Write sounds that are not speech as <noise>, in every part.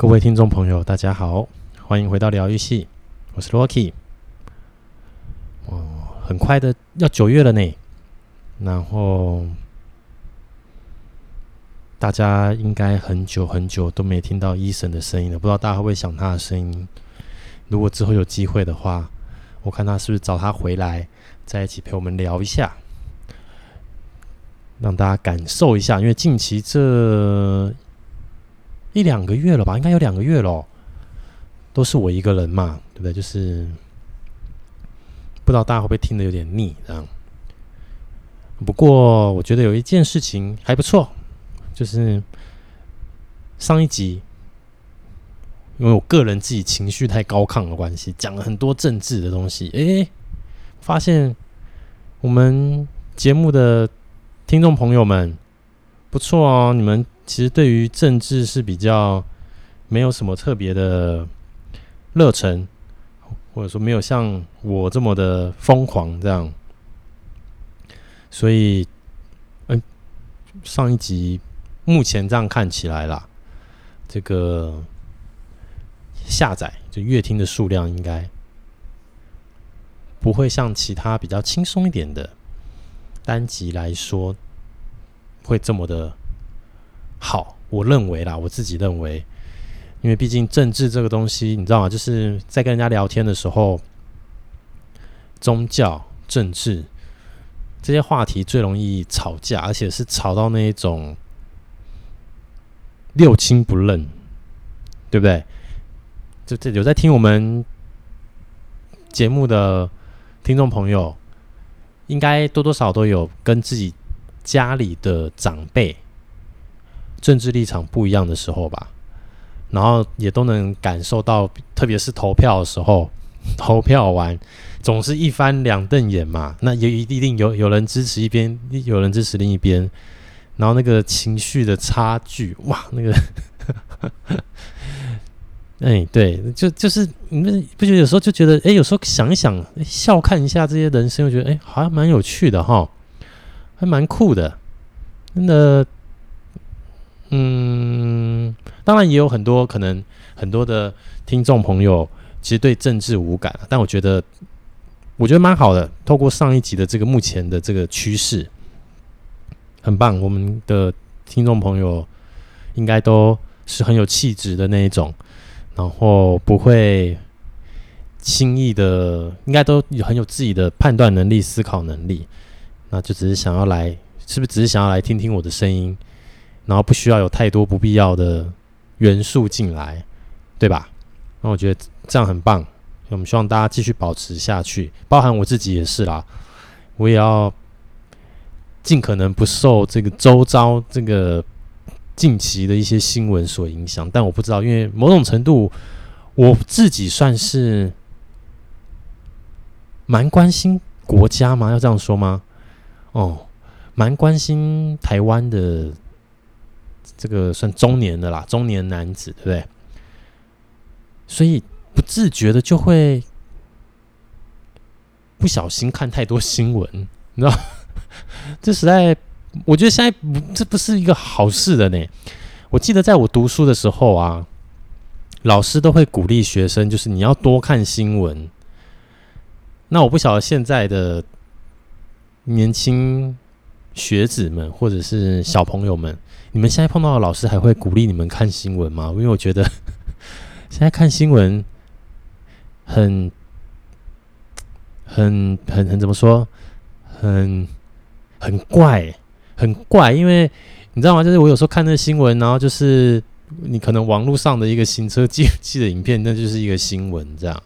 各位听众朋友，大家好，欢迎回到疗愈系，我是 Rocky。哦，很快的要九月了呢，然后大家应该很久很久都没听到医生的声音了，不知道大家会不会想他的声音？如果之后有机会的话，我看他是不是找他回来，在一起陪我们聊一下，让大家感受一下，因为近期这。一两个月了吧，应该有两个月了，都是我一个人嘛，对不对？就是不知道大家会不会听得有点腻这样。不过我觉得有一件事情还不错，就是上一集，因为我个人自己情绪太高亢的关系，讲了很多政治的东西。诶，发现我们节目的听众朋友们不错哦，你们。其实对于政治是比较没有什么特别的热忱，或者说没有像我这么的疯狂这样，所以，嗯，上一集目前这样看起来啦，这个下载就阅听的数量应该不会像其他比较轻松一点的单集来说会这么的。好，我认为啦，我自己认为，因为毕竟政治这个东西，你知道吗？就是在跟人家聊天的时候，宗教、政治这些话题最容易吵架，而且是吵到那一种六亲不认，对不对？就这有在听我们节目的听众朋友，应该多多少少都有跟自己家里的长辈。政治立场不一样的时候吧，然后也都能感受到，特别是投票的时候，<laughs> 投票完总是一翻两瞪眼嘛。那也一定有有人支持一边，有人支持另一边，然后那个情绪的差距，哇，那个，<laughs> 哎，对，就就是你们不觉得有时候就觉得，哎，有时候想一想，笑看一下这些人生，我觉得，哎，好像蛮有趣的哈，还蛮酷的，真的。嗯，当然也有很多可能，很多的听众朋友其实对政治无感，但我觉得，我觉得蛮好的。透过上一集的这个目前的这个趋势，很棒。我们的听众朋友应该都是很有气质的那一种，然后不会轻易的，应该都有很有自己的判断能力、思考能力。那就只是想要来，是不是只是想要来听听我的声音？然后不需要有太多不必要的元素进来，对吧？那我觉得这样很棒。我们希望大家继续保持下去，包含我自己也是啦。我也要尽可能不受这个周遭这个近期的一些新闻所影响。但我不知道，因为某种程度我自己算是蛮关心国家吗？要这样说吗？哦，蛮关心台湾的。这个算中年的啦，中年男子，对不对？所以不自觉的就会不小心看太多新闻，你知道？<laughs> 这实在，我觉得现在不，这不是一个好事的呢。我记得在我读书的时候啊，老师都会鼓励学生，就是你要多看新闻。那我不晓得现在的年轻。学子们或者是小朋友们，你们现在碰到的老师还会鼓励你们看新闻吗？因为我觉得 <laughs> 现在看新闻很、很、很、很怎么说？很、很怪，很怪。因为你知道吗？就是我有时候看那新闻，然后就是你可能网络上的一个行车记 <laughs> 录器的影片，那就是一个新闻这样。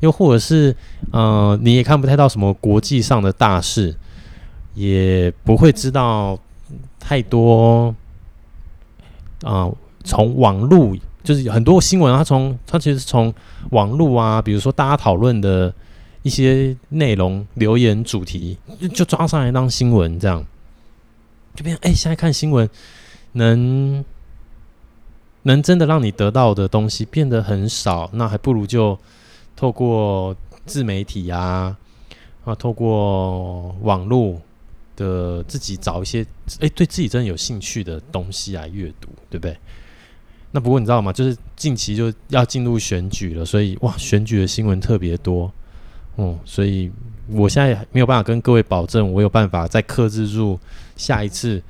又或者是，呃，你也看不太到什么国际上的大事。也不会知道太多啊，从网络就是很多新闻，它从它其实从网络啊，比如说大家讨论的一些内容、留言主题，就就抓上来当新闻，这样就变成哎，现在看新闻能能真的让你得到的东西变得很少，那还不如就透过自媒体啊啊，透过网络。的自己找一些哎，对自己真的有兴趣的东西来阅读，对不对？那不过你知道吗？就是近期就要进入选举了，所以哇，选举的新闻特别多，嗯，所以我现在没有办法跟各位保证，我有办法再克制住下一次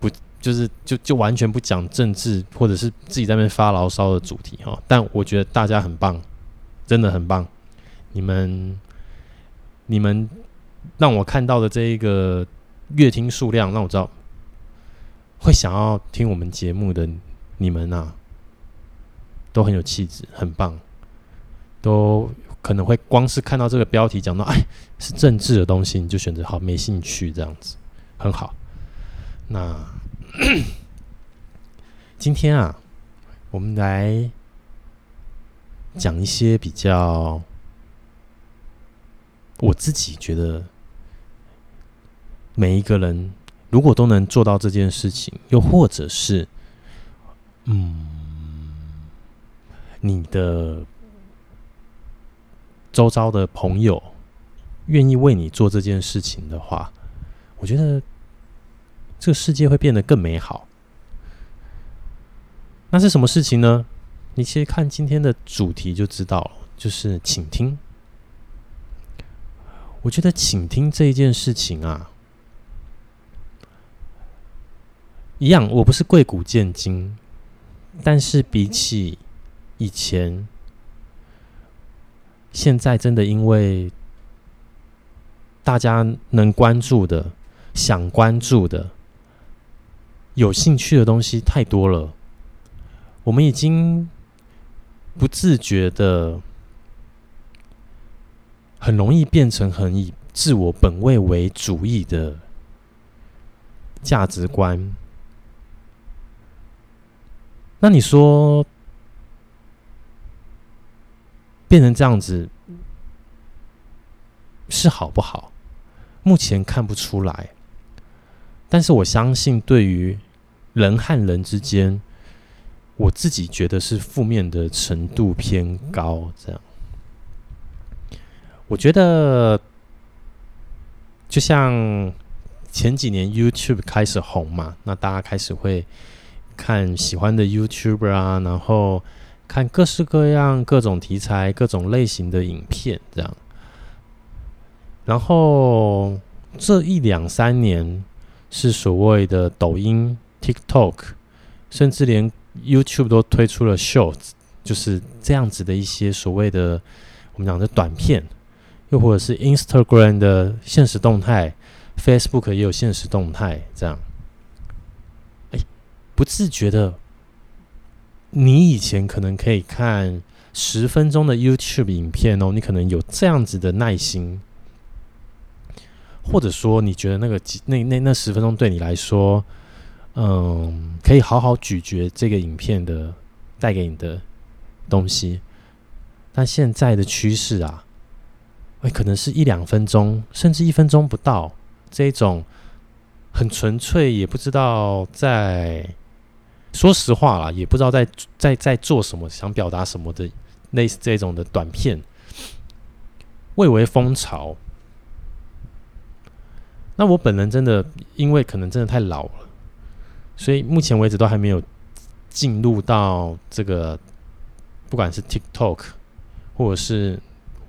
不就是就就完全不讲政治，或者是自己在那边发牢骚的主题哈。但我觉得大家很棒，真的很棒，你们你们让我看到的这一个阅听数量，让我知道会想要听我们节目的你们啊。都很有气质，很棒，都可能会光是看到这个标题讲到，哎，是政治的东西，你就选择好没兴趣这样子，很好。那今天啊，我们来讲一些比较我自己觉得每一个人如果都能做到这件事情，又或者是，嗯。你的周遭的朋友愿意为你做这件事情的话，我觉得这个世界会变得更美好。那是什么事情呢？你其实看今天的主题就知道了，就是倾听。我觉得倾听这一件事情啊，一样，我不是贵古贱今，但是比起以前，现在真的因为大家能关注的、想关注的、有兴趣的东西太多了，我们已经不自觉的很容易变成很以自我本位为主义的价值观。那你说？变成这样子是好不好？目前看不出来，但是我相信，对于人和人之间，我自己觉得是负面的程度偏高。这样，我觉得就像前几年 YouTube 开始红嘛，那大家开始会看喜欢的 YouTuber 啊，然后。看各式各样、各种题材、各种类型的影片，这样。然后这一两三年是所谓的抖音、TikTok，甚至连 YouTube 都推出了 Shorts，就是这样子的一些所谓的我们讲的短片，又或者是 Instagram 的现实动态，Facebook 也有现实动态，这样。不自觉的。你以前可能可以看十分钟的 YouTube 影片哦，你可能有这样子的耐心，或者说你觉得那个那那那十分钟对你来说，嗯，可以好好咀嚼这个影片的带给你的东西。但现在的趋势啊，哎，可能是一两分钟，甚至一分钟不到，这种很纯粹，也不知道在。说实话啦，也不知道在在在做什么，想表达什么的类似这种的短片，蔚为风潮。那我本人真的，因为可能真的太老了，所以目前为止都还没有进入到这个，不管是 TikTok，或者是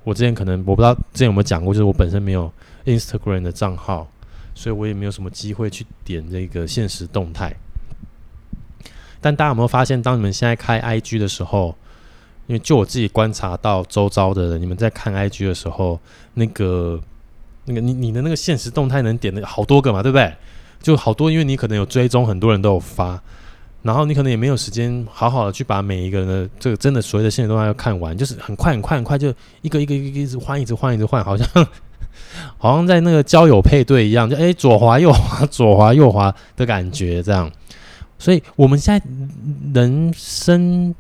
我之前可能我不知道之前有没有讲过，就是我本身没有 Instagram 的账号，所以我也没有什么机会去点这个限时动态。但大家有没有发现，当你们现在开 IG 的时候，因为就我自己观察到周遭的人，你们在看 IG 的时候，那个、那个你你的那个现实动态能点的好多个嘛，对不对？就好多，因为你可能有追踪，很多人都有发，然后你可能也没有时间好好的去把每一个人的这个真的所谓的现实动态要看完，就是很快很快很快，就一个一个一个一直换，一直换，一直换，<laughs> 好像好像在那个交友配对一样，就哎左滑右滑，左滑右滑的感觉这样。所以我们现在人生，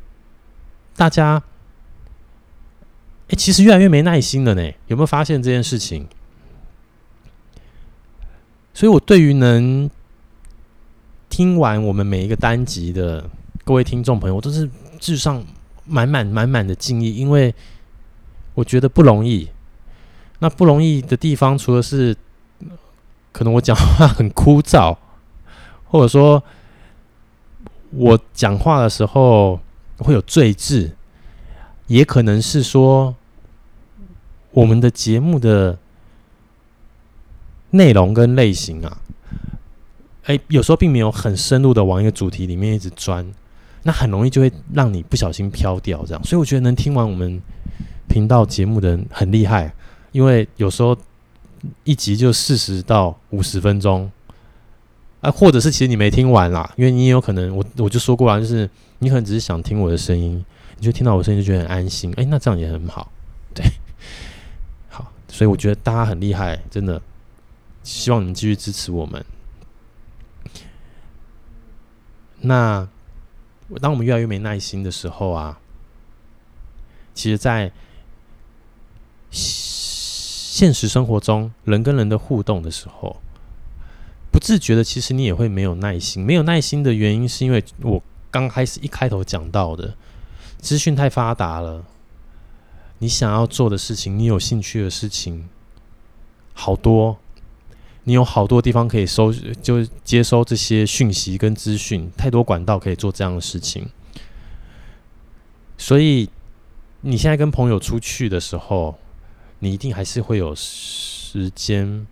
大家，哎、其实越来越没耐心了呢。有没有发现这件事情？所以我对于能听完我们每一个单集的各位听众朋友，我都是至上满满满满的敬意，因为我觉得不容易。那不容易的地方，除了是可能我讲话很枯燥，或者说。我讲话的时候会有赘字，也可能是说我们的节目的内容跟类型啊，哎，有时候并没有很深入的往一个主题里面一直钻，那很容易就会让你不小心飘掉这样。所以我觉得能听完我们频道节目的人很厉害，因为有时候一集就四十到五十分钟。啊，或者是其实你没听完啦，因为你也有可能，我我就说过了，就是你可能只是想听我的声音，你就听到我声音就觉得很安心，哎，那这样也很好，对，好，所以我觉得大家很厉害，真的，希望你们继续支持我们。那当我们越来越没耐心的时候啊，其实，在现实生活中，人跟人的互动的时候。自觉的，其实你也会没有耐心。没有耐心的原因，是因为我刚开始一开头讲到的，资讯太发达了，你想要做的事情，你有兴趣的事情，好多，你有好多地方可以收，就接收这些讯息跟资讯，太多管道可以做这样的事情。所以你现在跟朋友出去的时候，你一定还是会有时间。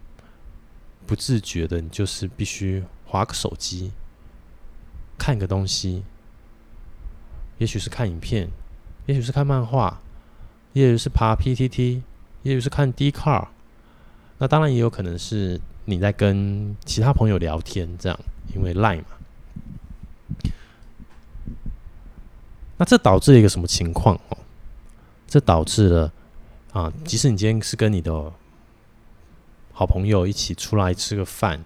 不自觉的，你就是必须划个手机，看个东西，也许是看影片，也许是看漫画，也许是爬 PTT，也许是看 D Car。那当然也有可能是你在跟其他朋友聊天，这样，因为 Line 嘛。那这导致了一个什么情况哦？这导致了啊，即使你今天是跟你的。好朋友一起出来吃个饭，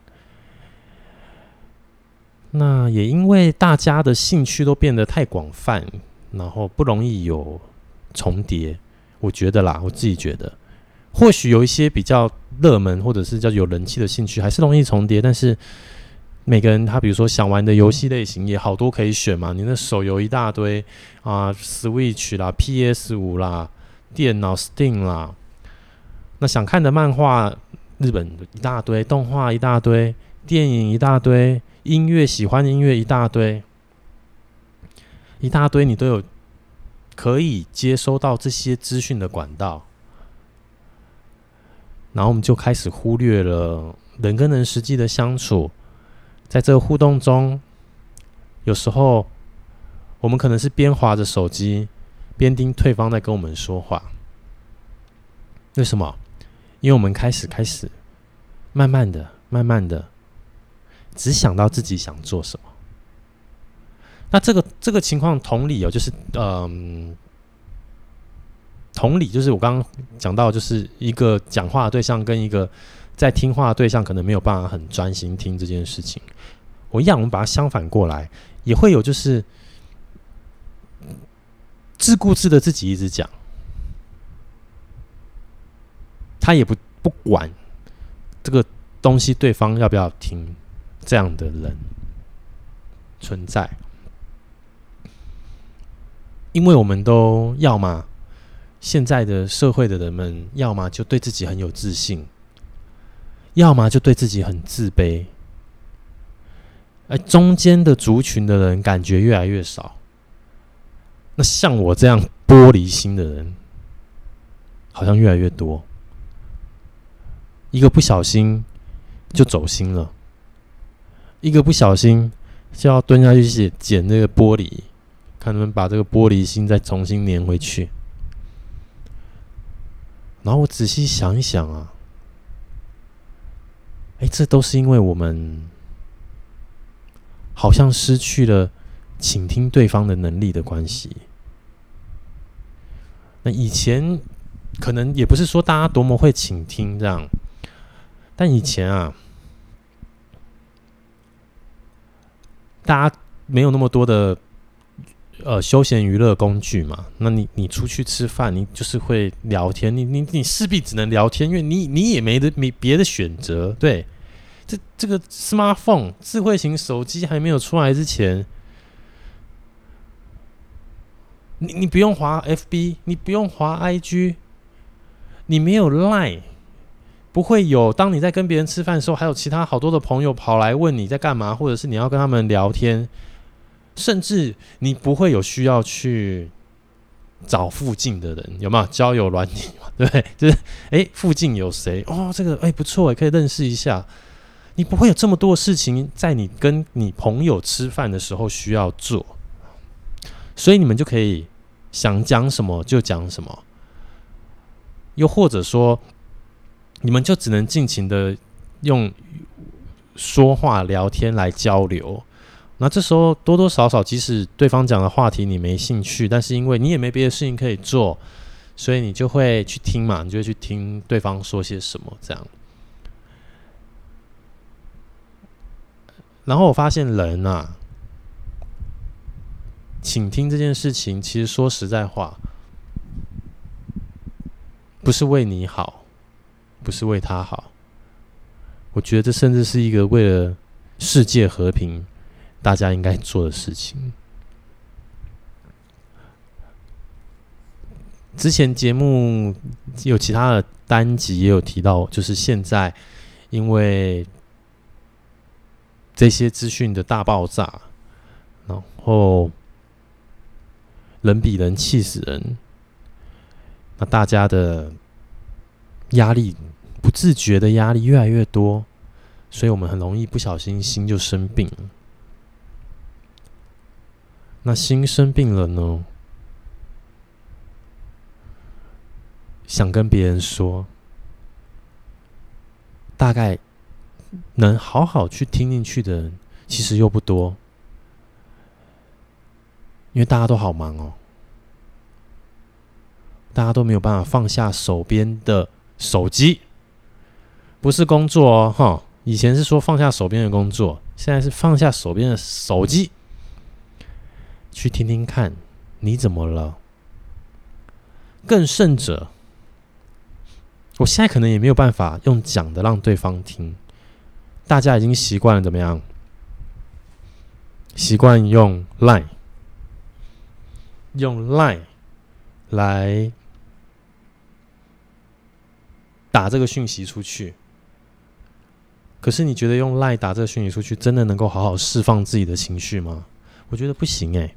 那也因为大家的兴趣都变得太广泛，然后不容易有重叠。我觉得啦，我自己觉得，或许有一些比较热门或者是叫有人气的兴趣还是容易重叠，但是每个人他比如说想玩的游戏类型也好多可以选嘛，你那手游一大堆啊，Switch 啦、PS 五啦、电脑 Steam 啦，那想看的漫画。日本一大堆动画，一大堆电影，一大堆音乐，喜欢的音乐一大堆，一大堆，你都有可以接收到这些资讯的管道，然后我们就开始忽略了人跟人实际的相处，在这个互动中，有时候我们可能是边滑着手机，边听对方在跟我们说话，为什么？因为我们开始开始，慢慢的、慢慢的，只想到自己想做什么。那这个这个情况同理哦，就是嗯，同理就是我刚刚讲到，就是一个讲话的对象跟一个在听话的对象，可能没有办法很专心听这件事情。我一样，我们把它相反过来，也会有就是自顾自的自己一直讲。他也不不管这个东西，对方要不要听，这样的人存在，因为我们都要么现在的社会的人们，要么就对自己很有自信，要么就对自己很自卑，而中间的族群的人感觉越来越少。那像我这样玻璃心的人，好像越来越多。一个不小心就走心了，一个不小心就要蹲下去捡捡那个玻璃，看能不能把这个玻璃心再重新粘回去。然后我仔细想一想啊，哎，这都是因为我们好像失去了倾听对方的能力的关系。那以前可能也不是说大家多么会倾听这样。但以前啊，大家没有那么多的呃休闲娱乐工具嘛。那你你出去吃饭，你就是会聊天，你你你势必只能聊天，因为你你也没得没别的选择。对，这这个 smartphone 智慧型手机还没有出来之前，你你不用滑 FB，你不用滑 IG，你没有 Line。不会有，当你在跟别人吃饭的时候，还有其他好多的朋友跑来问你在干嘛，或者是你要跟他们聊天，甚至你不会有需要去找附近的人，有没有交友软体嘛？对不对？就是哎，附近有谁？哦，这个哎不错，也可以认识一下。你不会有这么多事情在你跟你朋友吃饭的时候需要做，所以你们就可以想讲什么就讲什么，又或者说，你们就只能尽情的用说话聊天来交流。那这时候多多少少，即使对方讲的话题你没兴趣，但是因为你也没别的事情可以做，所以你就会去听嘛，你就会去听对方说些什么这样。然后我发现人啊，倾听这件事情，其实说实在话，不是为你好，不是为他好。我觉得这甚至是一个为了世界和平，大家应该做的事情。之前节目有其他的单集也有提到，就是现在因为。这些资讯的大爆炸，然后人比人气死人，那大家的压力不自觉的压力越来越多，所以我们很容易不小心心就生病了。那心生病了呢，想跟别人说，大概。能好好去听进去的人，其实又不多，因为大家都好忙哦，大家都没有办法放下手边的手机，不是工作哦，哈，以前是说放下手边的工作，现在是放下手边的手机，去听听看你怎么了。更甚者，我现在可能也没有办法用讲的让对方听。大家已经习惯了怎么样？习惯用 Line，用 Line 来打这个讯息出去。可是你觉得用 Line 打这个虚拟出去，真的能够好好释放自己的情绪吗？我觉得不行哎。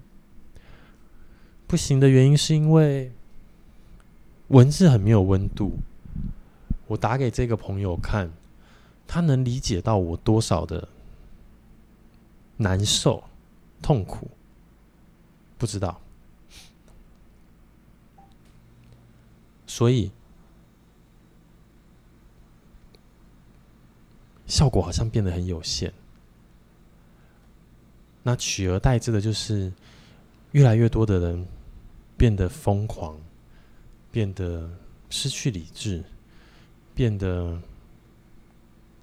不行的原因是因为文字很没有温度。我打给这个朋友看。他能理解到我多少的难受、痛苦，不知道，所以效果好像变得很有限。那取而代之的就是越来越多的人变得疯狂，变得失去理智，变得。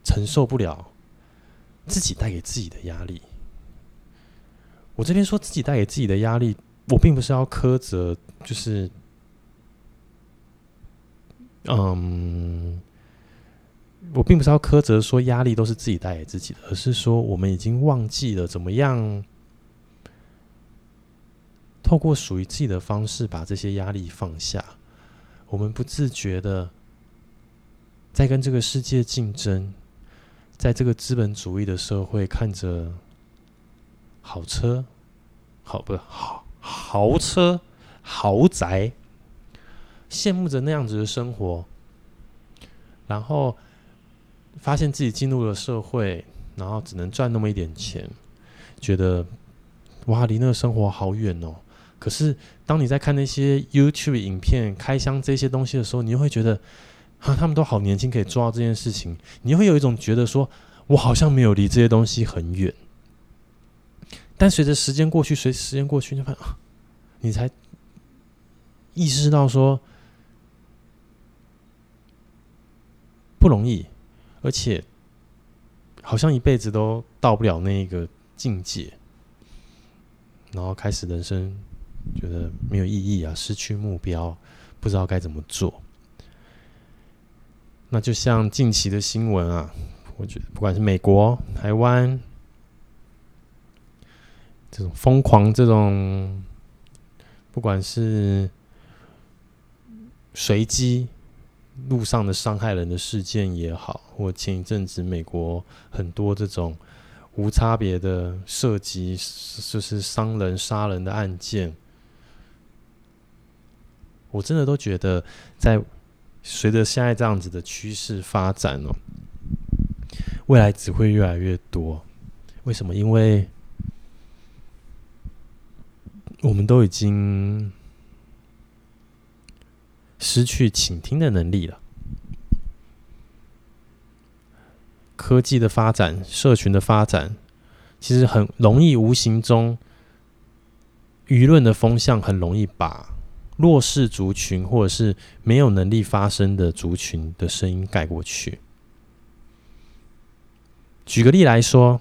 承受不了自己带给自己的压力。我这边说自己带给自己的压力，我并不是要苛责，就是，嗯，我并不是要苛责说压力都是自己带给自己的，而是说我们已经忘记了怎么样透过属于自己的方式把这些压力放下。我们不自觉的在跟这个世界竞争。在这个资本主义的社会，看着好车，好不好豪车、豪宅，羡慕着那样子的生活，然后发现自己进入了社会，然后只能赚那么一点钱，觉得哇，离那个生活好远哦。可是当你在看那些 YouTube 影片、开箱这些东西的时候，你又会觉得。啊，他们都好年轻，可以做到这件事情，你会有一种觉得说，我好像没有离这些东西很远。但随着时间过去，随时间过去，你发现啊，你才意识到说不容易，而且好像一辈子都到不了那个境界，然后开始人生觉得没有意义啊，失去目标，不知道该怎么做。那就像近期的新闻啊，我觉得不管是美国、台湾这种疯狂、这种不管是随机路上的伤害人的事件也好，或前一阵子美国很多这种无差别的涉及，就是伤人、杀人的案件，我真的都觉得，在随着现在这样子的趋势发展哦，未来只会越来越多。为什么？因为我们都已经失去倾听的能力了。科技的发展，社群的发展，其实很容易无形中，舆论的风向很容易把弱势族群或者是没有能力发声的族群的声音盖过去。举个例来说，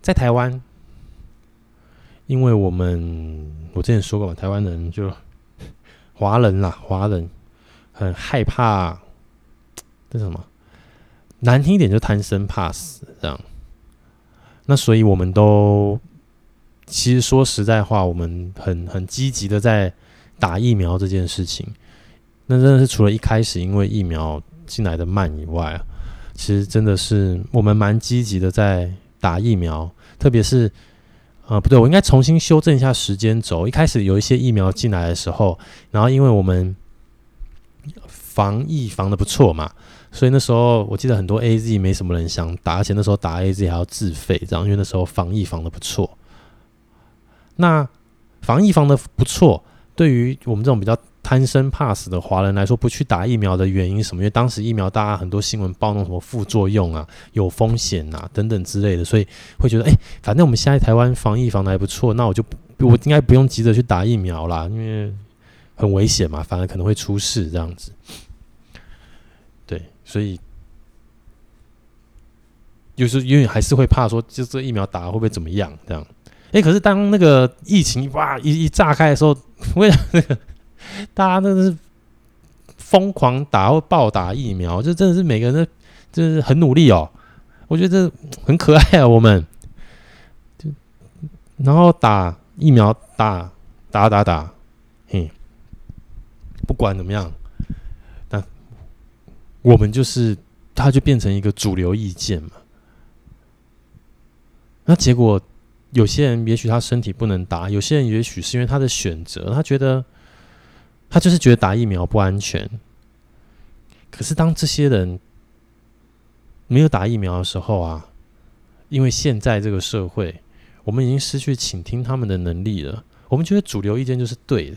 在台湾，因为我们我之前说过嘛，台湾人就华人啦，华人很害怕。这什么？难听一点就贪生怕死这样。那所以我们都其实说实在话，我们很很积极的在打疫苗这件事情。那真的是除了一开始因为疫苗进来的慢以外，其实真的是我们蛮积极的在打疫苗。特别是啊，不对，我应该重新修正一下时间轴。一开始有一些疫苗进来的时候，然后因为我们防疫防的不错嘛。所以那时候我记得很多 AZ 没什么人想打，而且那时候打 AZ 还要自费，这样，因为那时候防疫防的不错。那防疫防的不错，对于我们这种比较贪生怕死的华人来说，不去打疫苗的原因是什么？因为当时疫苗大家很多新闻报那种什么副作用啊、有风险啊等等之类的，所以会觉得，哎、反正我们现在台湾防疫防得还不错，那我就我应该不用急着去打疫苗啦，因为很危险嘛，反而可能会出事这样子。对所以，就是因为还是会怕说，就这疫苗打会不会怎么样？这样，哎，可是当那个疫情哇一一炸开的时候，<laughs> 为了那个大家真的是疯狂打或暴打疫苗，就真的是每个人都就是很努力哦。我觉得很可爱啊，我们就然后打疫苗打打打打，嘿，不管怎么样。那我们就是，它就变成一个主流意见嘛。那结果，有些人也许他身体不能打，有些人也许是因为他的选择，他觉得他就是觉得打疫苗不安全。可是当这些人没有打疫苗的时候啊，因为现在这个社会，我们已经失去倾听他们的能力了。我们觉得主流意见就是对的，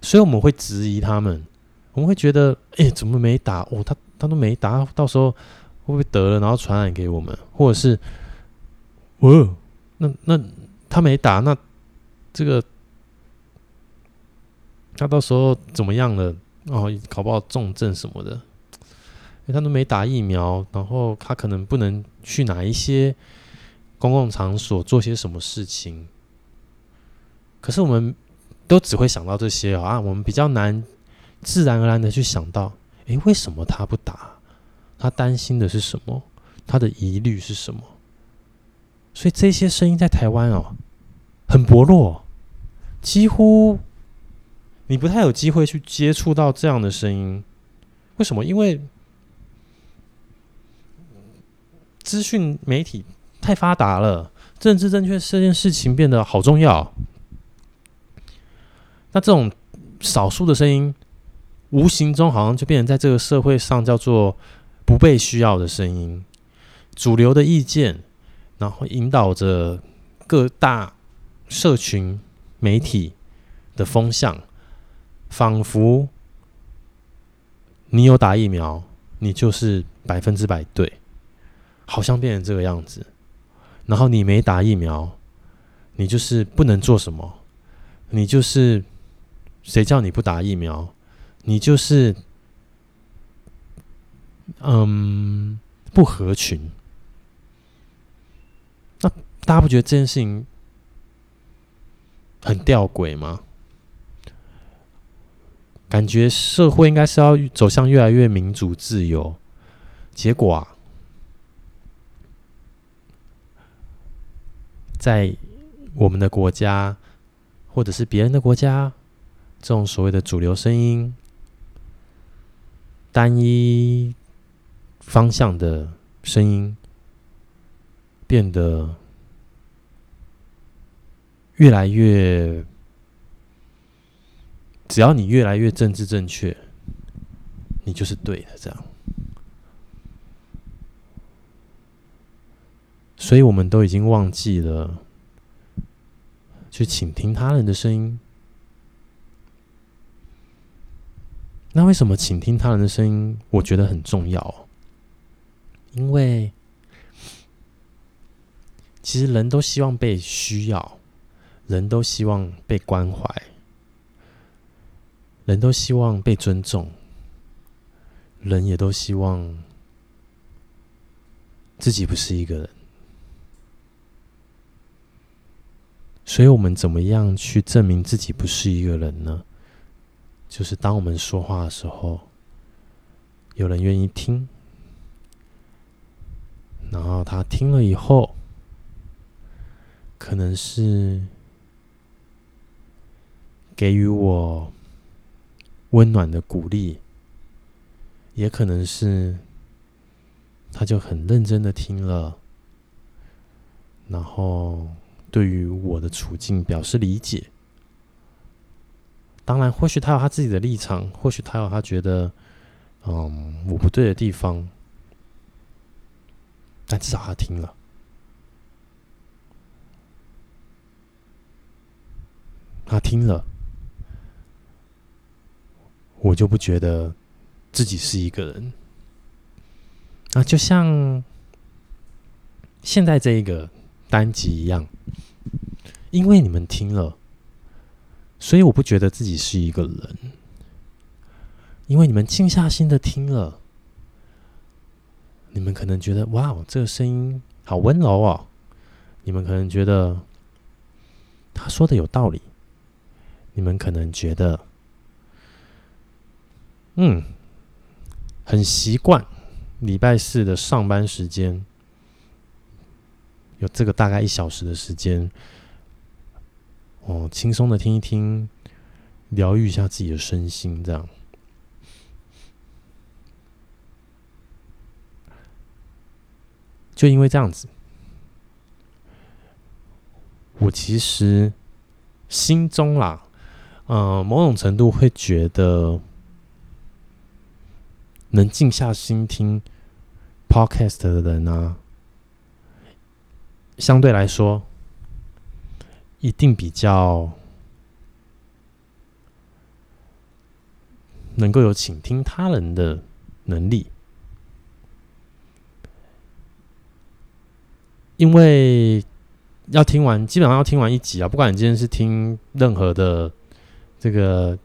所以我们会质疑他们。我们会觉得，哎、怎么没打？哦，他他都没打，到时候会不会得了，然后传染给我们？或者是，哦，那那他没打，那这个他到时候怎么样了？哦，搞不好重症什么的，他都没打疫苗，然后他可能不能去哪一些公共场所做些什么事情。可是我们都只会想到这些啊，我们比较难。自然而然的去想到，诶，为什么他不打？他担心的是什么？他的疑虑是什么？所以这些声音在台湾哦，很薄弱，几乎你不太有机会去接触到这样的声音。为什么？因为资讯媒体太发达了，政治正确这件事情变得好重要。那这种少数的声音。无形中好像就变成在这个社会上叫做不被需要的声音，主流的意见，然后引导着各大社群媒体的风向，仿佛你有打疫苗，你就是百分之百对，好像变成这个样子。然后你没打疫苗，你就是不能做什么，你就是谁叫你不打疫苗？你就是，嗯，不合群。那大家不觉得这件事情很吊诡吗？感觉社会应该是要走向越来越民主自由，结果啊，在我们的国家或者是别人的国家，这种所谓的主流声音。单一方向的声音变得越来越，只要你越来越政治正确，你就是对的，这样。所以我们都已经忘记了去倾听他人的声音。那为什么倾听他人的声音，我觉得很重要？因为其实人都希望被需要，人都希望被关怀，人都希望被尊重，人也都希望自己不是一个人。所以我们怎么样去证明自己不是一个人呢？就是当我们说话的时候，有人愿意听，然后他听了以后，可能是给予我温暖的鼓励，也可能是他就很认真的听了，然后。对于我的处境表示理解，当然，或许他有他自己的立场，或许他有他觉得，嗯，我不对的地方，但至少他听了，他听了，我就不觉得自己是一个人。那就像现在这一个单集一样。因为你们听了，所以我不觉得自己是一个人。因为你们静下心的听了，你们可能觉得哇，这个声音好温柔哦。你们可能觉得他说的有道理。你们可能觉得，嗯，很习惯礼拜四的上班时间，有这个大概一小时的时间。哦，轻松的听一听，疗愈一下自己的身心，这样。就因为这样子，我其实心中啦，呃，某种程度会觉得，能静下心听 Podcast 的人呢，相对来说。一定比较能够有倾听他人的能力，因为要听完，基本上要听完一集啊。不管你今天是听任何的这个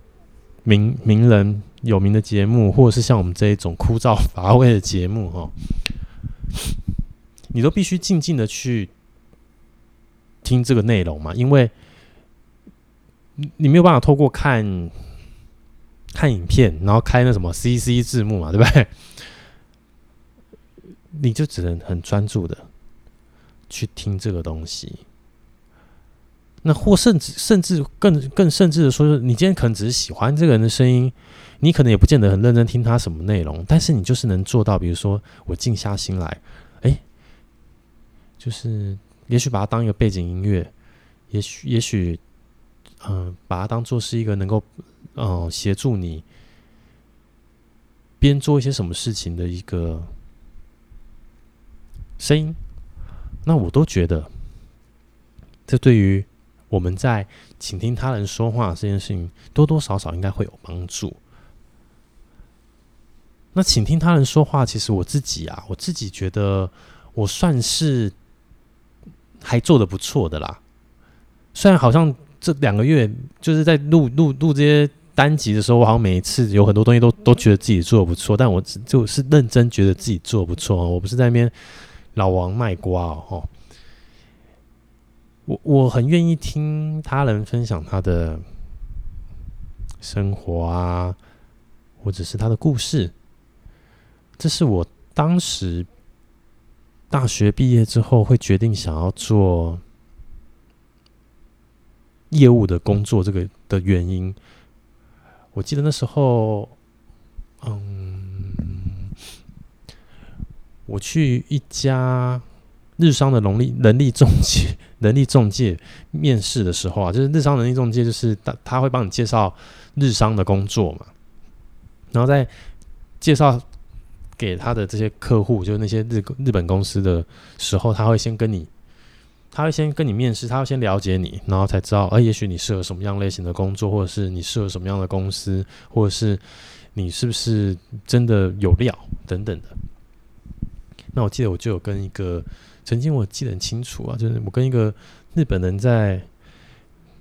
名名人有名的节目，或者是像我们这一种枯燥乏味的节目，哈，你都必须静静的去。听这个内容嘛，因为你没有办法透过看看影片，然后开那什么 CC 字幕嘛，对不对？你就只能很专注的去听这个东西。那或甚至甚至更更甚至的说，你今天可能只是喜欢这个人的声音，你可能也不见得很认真听他什么内容，但是你就是能做到，比如说我静下心来，哎，就是。也许把它当一个背景音乐，也许也许，嗯、把它当做是一个能够，嗯、协助你边做一些什么事情的一个声音，那我都觉得，这对于我们在倾听他人说话这件事情，多多少少应该会有帮助。那请听他人说话，其实我自己啊，我自己觉得我算是。还做得不错的啦，虽然好像这两个月就是在录录录这些单集的时候，我好像每一次有很多东西都都觉得自己做的不错，但我就是认真觉得自己做的不错，我不是在那边老王卖瓜哦。我我很愿意听他人分享他的生活啊，或者是他的故事，这是我当时。大学毕业之后，会决定想要做业务的工作，这个的原因，我记得那时候，嗯，我去一家日商的能力能力中介能力中介面试的时候啊，就是日商能力中介，就是他他会帮你介绍日商的工作嘛，然后在介绍给他的这些客户，就是那些日日本公司的时候，他会先跟你，他会先跟你面试，他会先了解你，然后才知道，哎，也许你适合什么样类型的工作，或者是你适合什么样的公司，或者是你是不是真的有料等等的。那我记得我就有跟一个。曾经我记得很清楚啊，就是我跟一个日本人在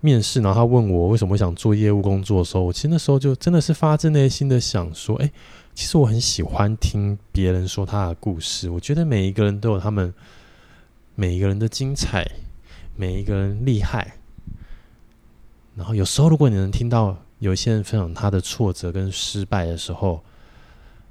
面试，然后他问我为什么想做业务工作的时候，我其实那时候就真的是发自内心的想说，哎，其实我很喜欢听别人说他的故事。我觉得每一个人都有他们每一个人的精彩，每一个人厉害。然后有时候如果你能听到有些人分享他的挫折跟失败的时候，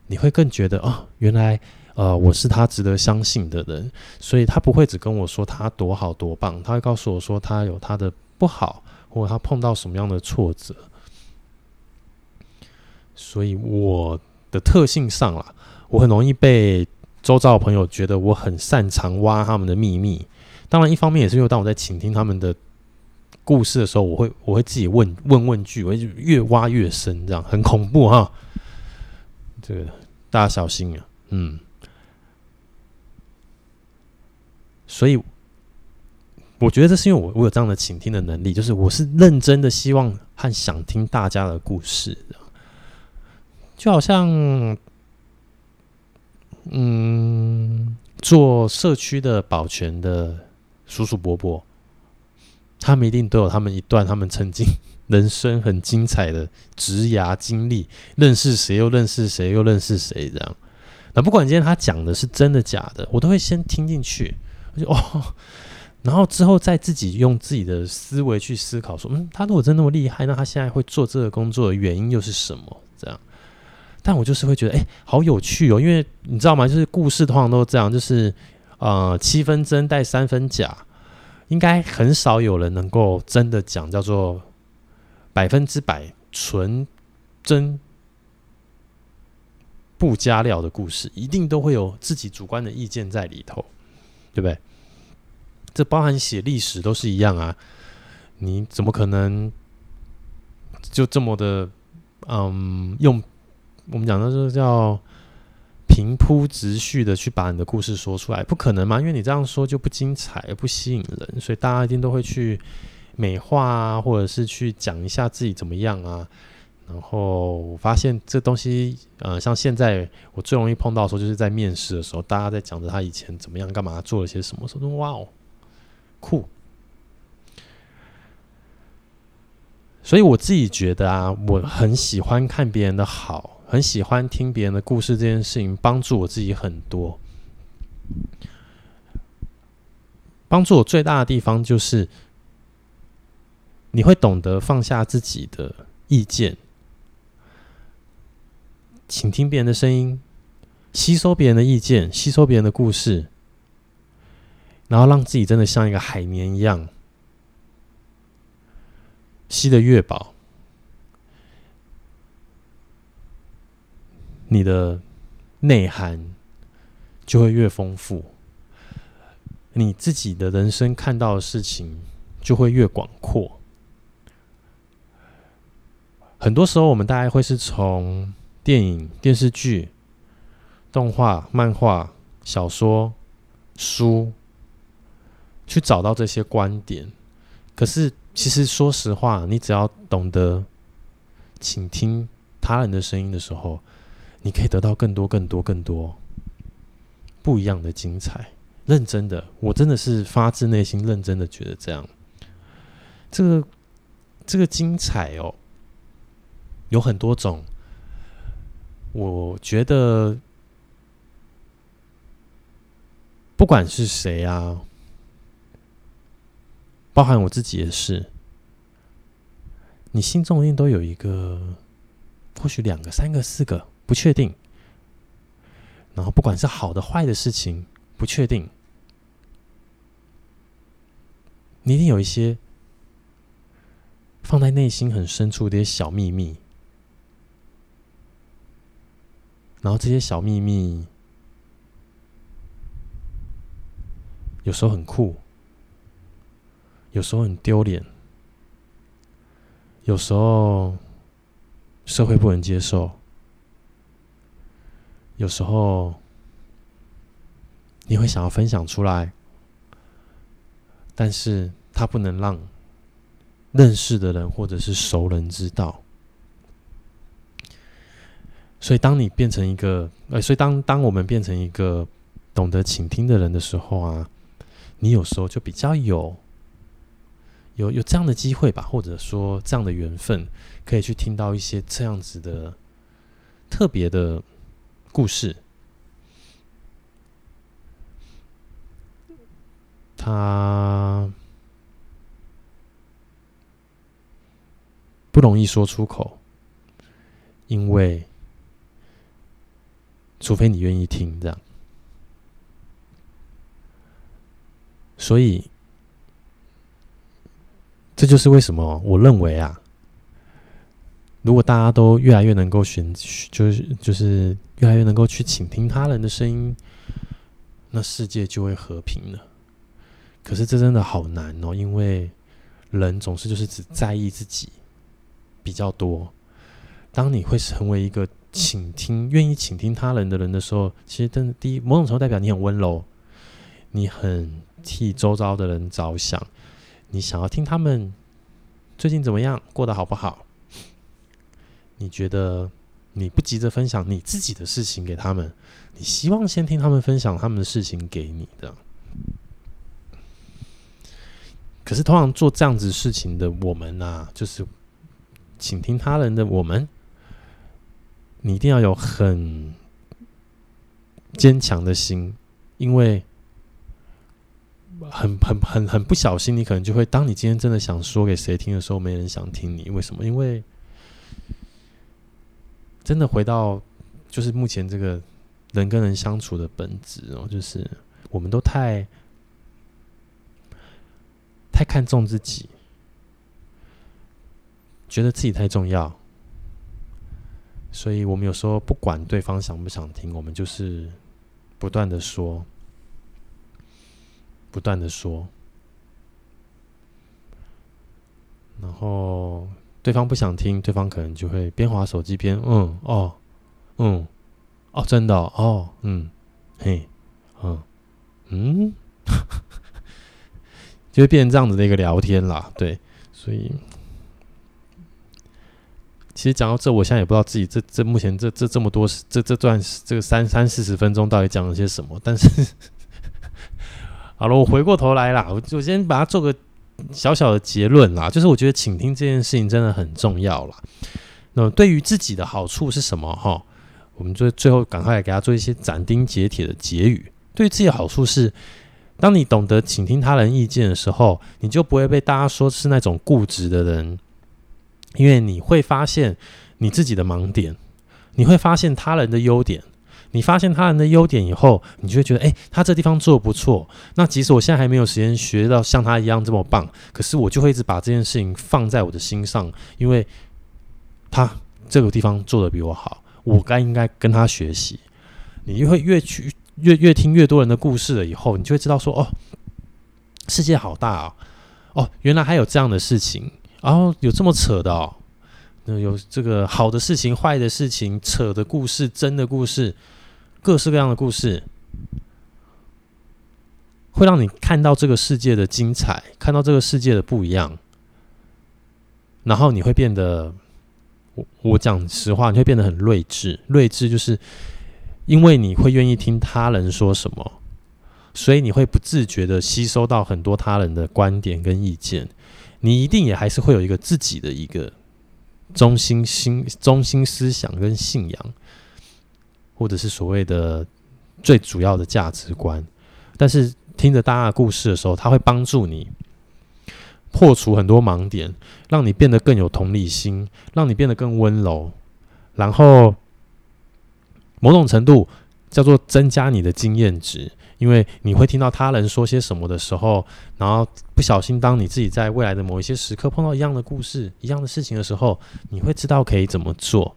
你会更觉得哦，原来。呃，我是他值得相信的人，所以他不会只跟我说他多好多棒，他会告诉我说他有他的不好，或者他碰到什么样的挫折。所以我的特性上啦，我很容易被周遭的朋友觉得我很擅长挖他们的秘密。当然，一方面也是因为当我在倾听他们的故事的时候，我会我会自己问问问句，我会越挖越深，这样很恐怖哈。这个大家小心啊，嗯。所以，我觉得这是因为我我有这样的倾听的能力，就是我是认真的希望和想听大家的故事，就好像，嗯，做社区的保全的叔叔伯伯，他们一定都有他们一段他们曾经人生很精彩的职涯经历，认识谁又认识谁又认识谁这样。那不管今天他讲的是真的假的，我都会先听进去。我 <laughs> 就哦，然后之后再自己用自己的思维去思考，说，嗯，他如果真那么厉害，那他现在会做这个工作的原因又是什么？这样，但我就是会觉得，哎，好有趣哦，因为你知道吗？就是故事通常都这样，就是呃，七分真带三分假，应该很少有人能够真的讲叫做百分之百纯真不加料的故事，一定都会有自己主观的意见在里头。对不对？这包含写历史都是一样啊！你怎么可能就这么的嗯，用我们讲的这个叫平铺直叙的去把你的故事说出来？不可能嘛！因为你这样说就不精彩，不吸引人，所以大家一定都会去美化啊，或者是去讲一下自己怎么样啊。然后我发现这东西，呃，像现在我最容易碰到的时候，就是在面试的时候，大家在讲着他以前怎么样、干嘛、做了些什么，说哇哦，酷。所以我自己觉得啊，我很喜欢看别人的好，很喜欢听别人的故事，这件事情帮助我自己很多。帮助我最大的地方就是，你会懂得放下自己的意见。请听别人的声音，吸收别人的意见，吸收别人的故事，然后让自己真的像一个海绵一样，吸得越饱，你的内涵就会越丰富，你自己的人生看到的事情就会越广阔。很多时候，我们大概会是从电影、电视剧、动画、漫画、小说、书，去找到这些观点。可是，其实说实话，你只要懂得倾听他人的声音的时候，你可以得到更多、更多、更多不一样的精彩。认真的，我真的是发自内心认真的觉得这样。这个，这个精彩哦，有很多种。我觉得，不管是谁啊，包含我自己也是，你心中一定都有一个，或许两个、三个、四个，不确定。然后，不管是好的、坏的事情，不确定，你一定有一些放在内心很深处的一些小秘密。然后这些小秘密，有时候很酷，有时候很丢脸，有时候社会不能接受，有时候你会想要分享出来，但是它不能让认识的人或者是熟人知道。所以，当你变成一个，呃，所以当当我们变成一个懂得倾听的人的时候啊，你有时候就比较有，有有这样的机会吧，或者说这样的缘分，可以去听到一些这样子的特别的故事。它不容易说出口，因为。除非你愿意听，这样。所以，这就是为什么我认为啊，如果大家都越来越能够选，就是就是越来越能够去倾听他人的声音，那世界就会和平了。可是这真的好难哦，因为人总是就是只在意自己比较多。当你会成为一个。倾听，愿意倾听他人的人的时候，其实真的第一，某种程度代表你很温柔，你很替周遭的人着想，你想要听他们最近怎么样，过得好不好？你觉得你不急着分享你自己的事情给他们，你希望先听他们分享他们的事情给你的。可是通常做这样子事情的我们呢、啊，就是倾听他人的我们。你一定要有很坚强的心，因为很很很很不小心，你可能就会，当你今天真的想说给谁听的时候，没人想听你。为什么？因为真的回到就是目前这个人跟人相处的本质哦，就是我们都太太看重自己，觉得自己太重要。所以我们有时候不管对方想不想听，我们就是不断的说，不断的说，然后对方不想听，对方可能就会边滑手机边嗯哦嗯哦真的哦，哦嗯嘿嗯嗯，就会变成这样子的一个聊天啦，对，所以。其实讲到这，我现在也不知道自己这这目前这这这么多这这段这个三三四十分钟到底讲了些什么。但是，<laughs> 好了，我回过头来啦，我我先把它做个小小的结论啦，就是我觉得倾听这件事情真的很重要啦。那对于自己的好处是什么？哈，我们就最后赶快来给他做一些斩钉截铁的结语。对于自己的好处是，当你懂得倾听他人意见的时候，你就不会被大家说是那种固执的人。因为你会发现你自己的盲点，你会发现他人的优点，你发现他人的优点以后，你就会觉得，哎，他这地方做得不错。那即使我现在还没有时间学到像他一样这么棒，可是我就会一直把这件事情放在我的心上，因为他这个地方做得比我好，我该应该跟他学习。你就会越去越越听越多人的故事了以后，你就会知道说，哦，世界好大啊，哦，原来还有这样的事情。然后、有这么扯的哦，那有这个好的事情、坏的事情、扯的故事、真的故事，各式各样的故事，会让你看到这个世界的精彩，看到这个世界的不一样。然后你会变得，我我讲实话，你会变得很睿智。睿智就是因为你会愿意听他人说什么，所以你会不自觉的吸收到很多他人的观点跟意见。你一定也还是会有一个自己的一个中心心、中心思想跟信仰，或者是所谓的最主要的价值观。但是听着大家的故事的时候，它会帮助你破除很多盲点，让你变得更有同理心，让你变得更温柔，然后某种程度叫做增加你的经验值。因为你会听到他人说些什么的时候，然后不小心，当你自己在未来的某一些时刻碰到一样的故事、一样的事情的时候，你会知道可以怎么做。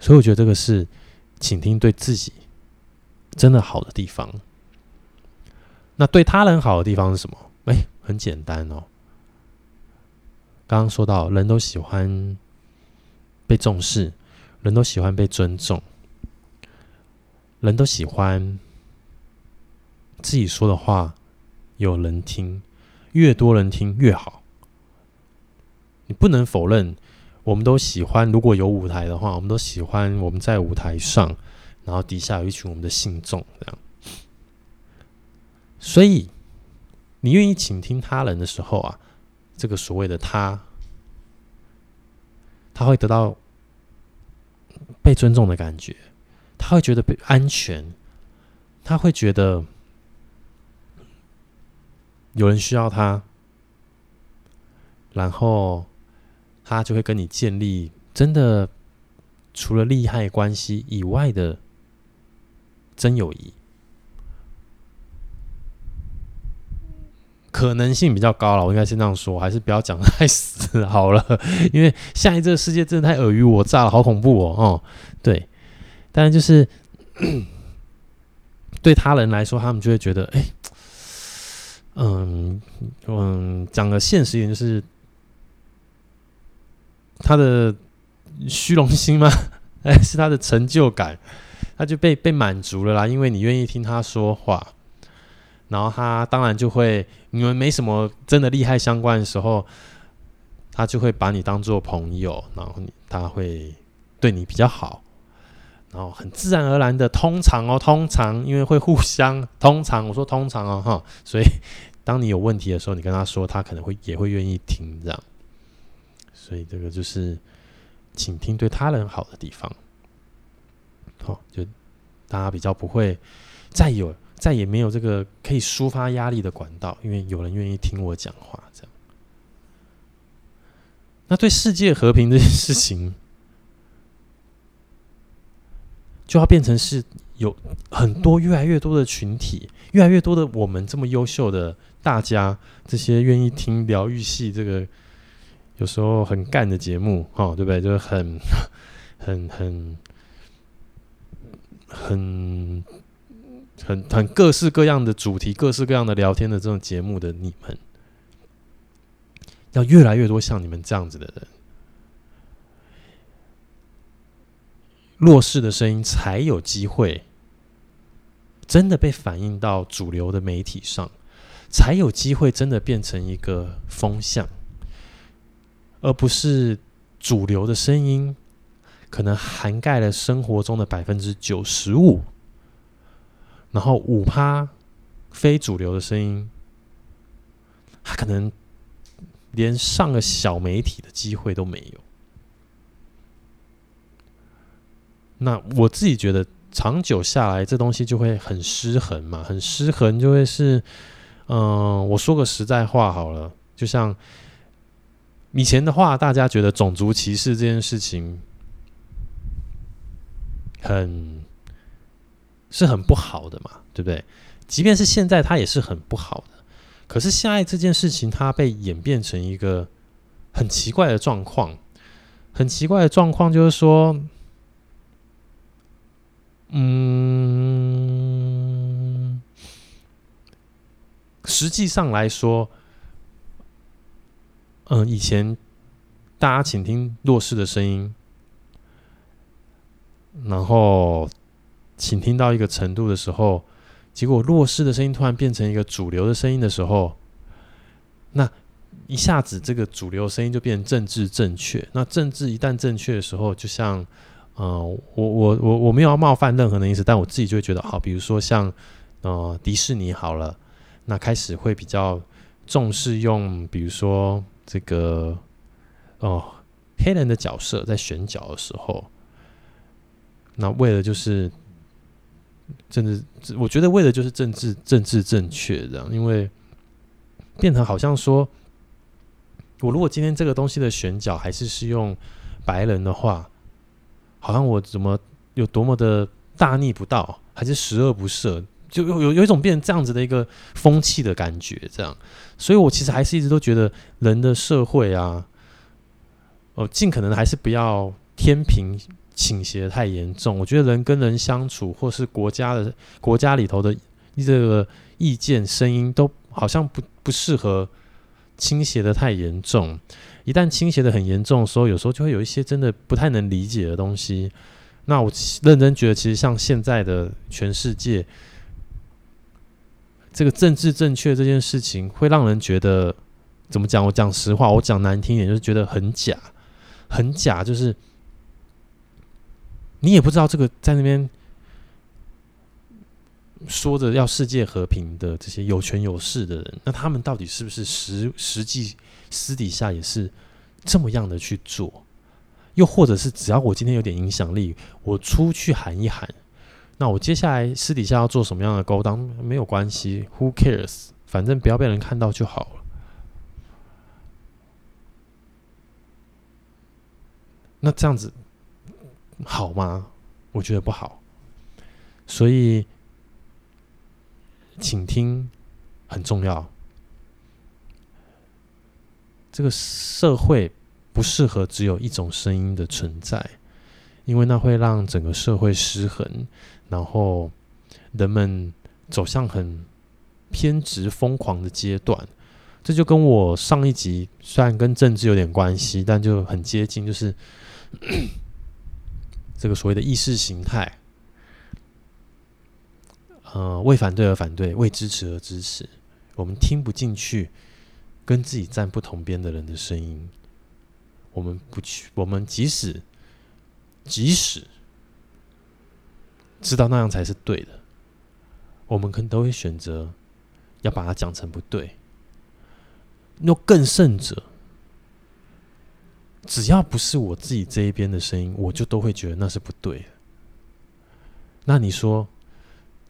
所以我觉得这个是倾听对自己真的好的地方。那对他人好的地方是什么？哎，很简单哦。刚刚说到，人都喜欢被重视，人都喜欢被尊重，人都喜欢自己说的话有人听，越多人听越好。你不能否认，我们都喜欢，如果有舞台的话，我们都喜欢我们在舞台上，然后底下有一群我们的信众，这样。所以，你愿意倾听他人的时候啊，这个所谓的他，他会得到被尊重的感觉，他会觉得被安全，他会觉得有人需要他，然后他就会跟你建立真的除了利害关系以外的真友谊。可能性比较高了，我应该先这样说，还是不要讲太死好了，因为现在这个世界真的太尔虞我诈了，好恐怖哦！哦，对，但是就是 <coughs> 对他人来说，他们就会觉得，哎，嗯嗯，讲个现实一点，就是他的虚荣心吗？<laughs> 哎，是他的成就感，他就被被满足了啦，因为你愿意听他说话。然后他当然就会，你们没什么真的利害相关的时候，他就会把你当做朋友，然后他会对你比较好，然后很自然而然的，通常哦，通常因为会互相，通常我说通常哦哈，所以当你有问题的时候，你跟他说，他可能会也会愿意听这样，所以这个就是倾听对他人好的地方，好，就大家比较不会再有。再也没有这个可以抒发压力的管道，因为有人愿意听我讲话，这样。那对世界和平这件事情，<laughs> 就要变成是有很多越来越多的群体，越来越多的我们这么优秀的大家，这些愿意听疗愈系这个有时候很干的节目，哦，对不对？就是很很很 <laughs> 很。很很各式各样的主题，各式各样的聊天的这种节目的你们，要越来越多像你们这样子的人，弱势的声音才有机会真的被反映到主流的媒体上，才有机会真的变成一个风向，而不是主流的声音可能涵盖了生活中的百分之九十五。然后五趴非主流的声音，他可能连上个小媒体的机会都没有。那我自己觉得，长久下来，这东西就会很失衡嘛，很失衡，就会是，嗯、我说个实在话好了，就像以前的话，大家觉得种族歧视这件事情很。是很不好的嘛，对不对？即便是现在，它也是很不好的。可是现在这件事情，它被演变成一个很奇怪的状况。很奇怪的状况就是说，嗯，实际上来说，嗯，以前大家请听弱势的声音，然后。请听到一个程度的时候，结果弱势的声音突然变成一个主流的声音的时候，那一下子这个主流声音就变成政治正确。那政治一旦正确的时候，就像，嗯、呃，我我我我没有要冒犯任何的意思，但我自己就会觉得，好，比如说像，呃，迪士尼好了，那开始会比较重视用，比如说这个，哦、黑人的角色在选角的时候，那为了就是。政治，我觉得为的就是政治政治正确这样，因为变成好像说，我如果今天这个东西的选角还是是用白人的话，好像我怎么有多么的大逆不道，还是十恶不赦，就有有有一种变成这样子的一个风气的感觉，这样，所以我其实还是一直都觉得人的社会啊，哦，尽可能还是不要天平。倾斜太严重，我觉得人跟人相处，或是国家的国家里头的这个意见声音都好像不不适合倾斜的太严重。一旦倾斜的很严重的时候，有时候就会有一些真的不太能理解的东西。那我认真觉得，其实像现在的全世界，这个政治正确这件事情，会让人觉得怎么讲？我讲实话，我讲难听一点，就是觉得很假，很假。就是你也不知道这个在那边说着要世界和平的这些有权有势的人，那他们到底是不是实实际私底下也是这么样的去做？又或者是只要我今天有点影响力，我出去喊一喊。那我接下来私底下要做什么样的勾当没有关系，Who cares？反正不要被人看到就好了。那这样子好吗？我觉得不好。所以，请听很重要。这个社会不适合只有一种声音的存在，因为那会让整个社会失衡。然后人们走向很偏执、疯狂的阶段，这就跟我上一集虽然跟政治有点关系，但就很接近，就是 <coughs> 这个所谓的意识形态，呃，为反对而反对，为支持而支持，我们听不进去跟自己站不同边的人的声音，我们不去，我们即使即使。知道那样才是对的，我们可能都会选择要把它讲成不对。那更甚者，只要不是我自己这一边的声音，我就都会觉得那是不对的。那你说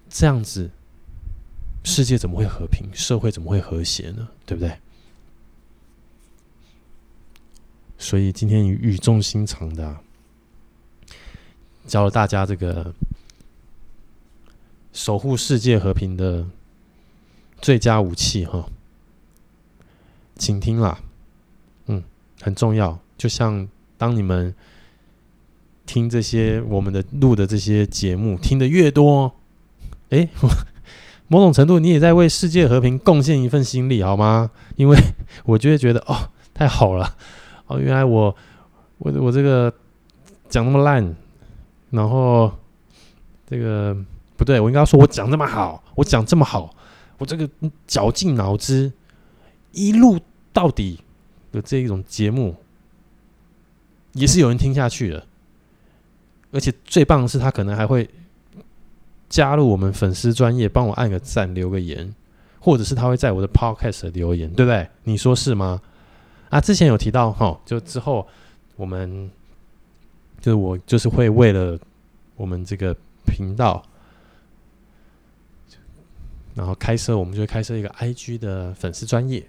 这样子，世界怎么会和平？社会怎么会和谐呢？对不对？所以今天语重心长的教了大家这个。守护世界和平的最佳武器，哈，请听啦，嗯，很重要。就像当你们听这些我们的录的这些节目，听得越多，诶，<laughs> 某种程度你也在为世界和平贡献一份心力，好吗？因为我就会觉得，哦，太好了，哦，原来我我我这个讲那么烂，然后这个。不对，我应该说，我讲这么好，我讲这么好，我这个绞尽脑汁一路到底的这一种节目，也是有人听下去的。而且最棒的是，他可能还会加入我们粉丝专业，帮我按个赞、留个言，或者是他会在我的 Podcast 留言，对不对？你说是吗？啊，之前有提到哈，就之后我们就是我就是会为了我们这个频道。然后开设，我们就会开设一个 IG 的粉丝专业。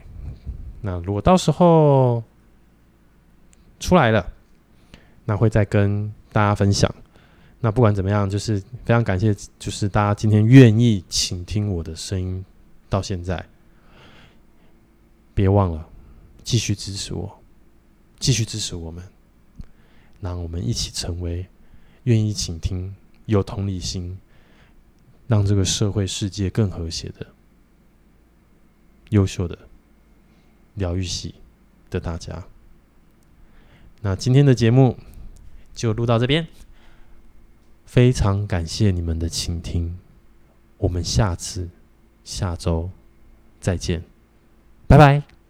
那如果到时候出来了，那会再跟大家分享。那不管怎么样，就是非常感谢，就是大家今天愿意倾听我的声音到现在。别忘了继续支持我，继续支持我们，让我们一起成为愿意倾听、有同理心。让这个社会世界更和谐的、优秀的、疗愈系的大家。那今天的节目就录到这边，非常感谢你们的倾听，我们下次下周再见，拜拜。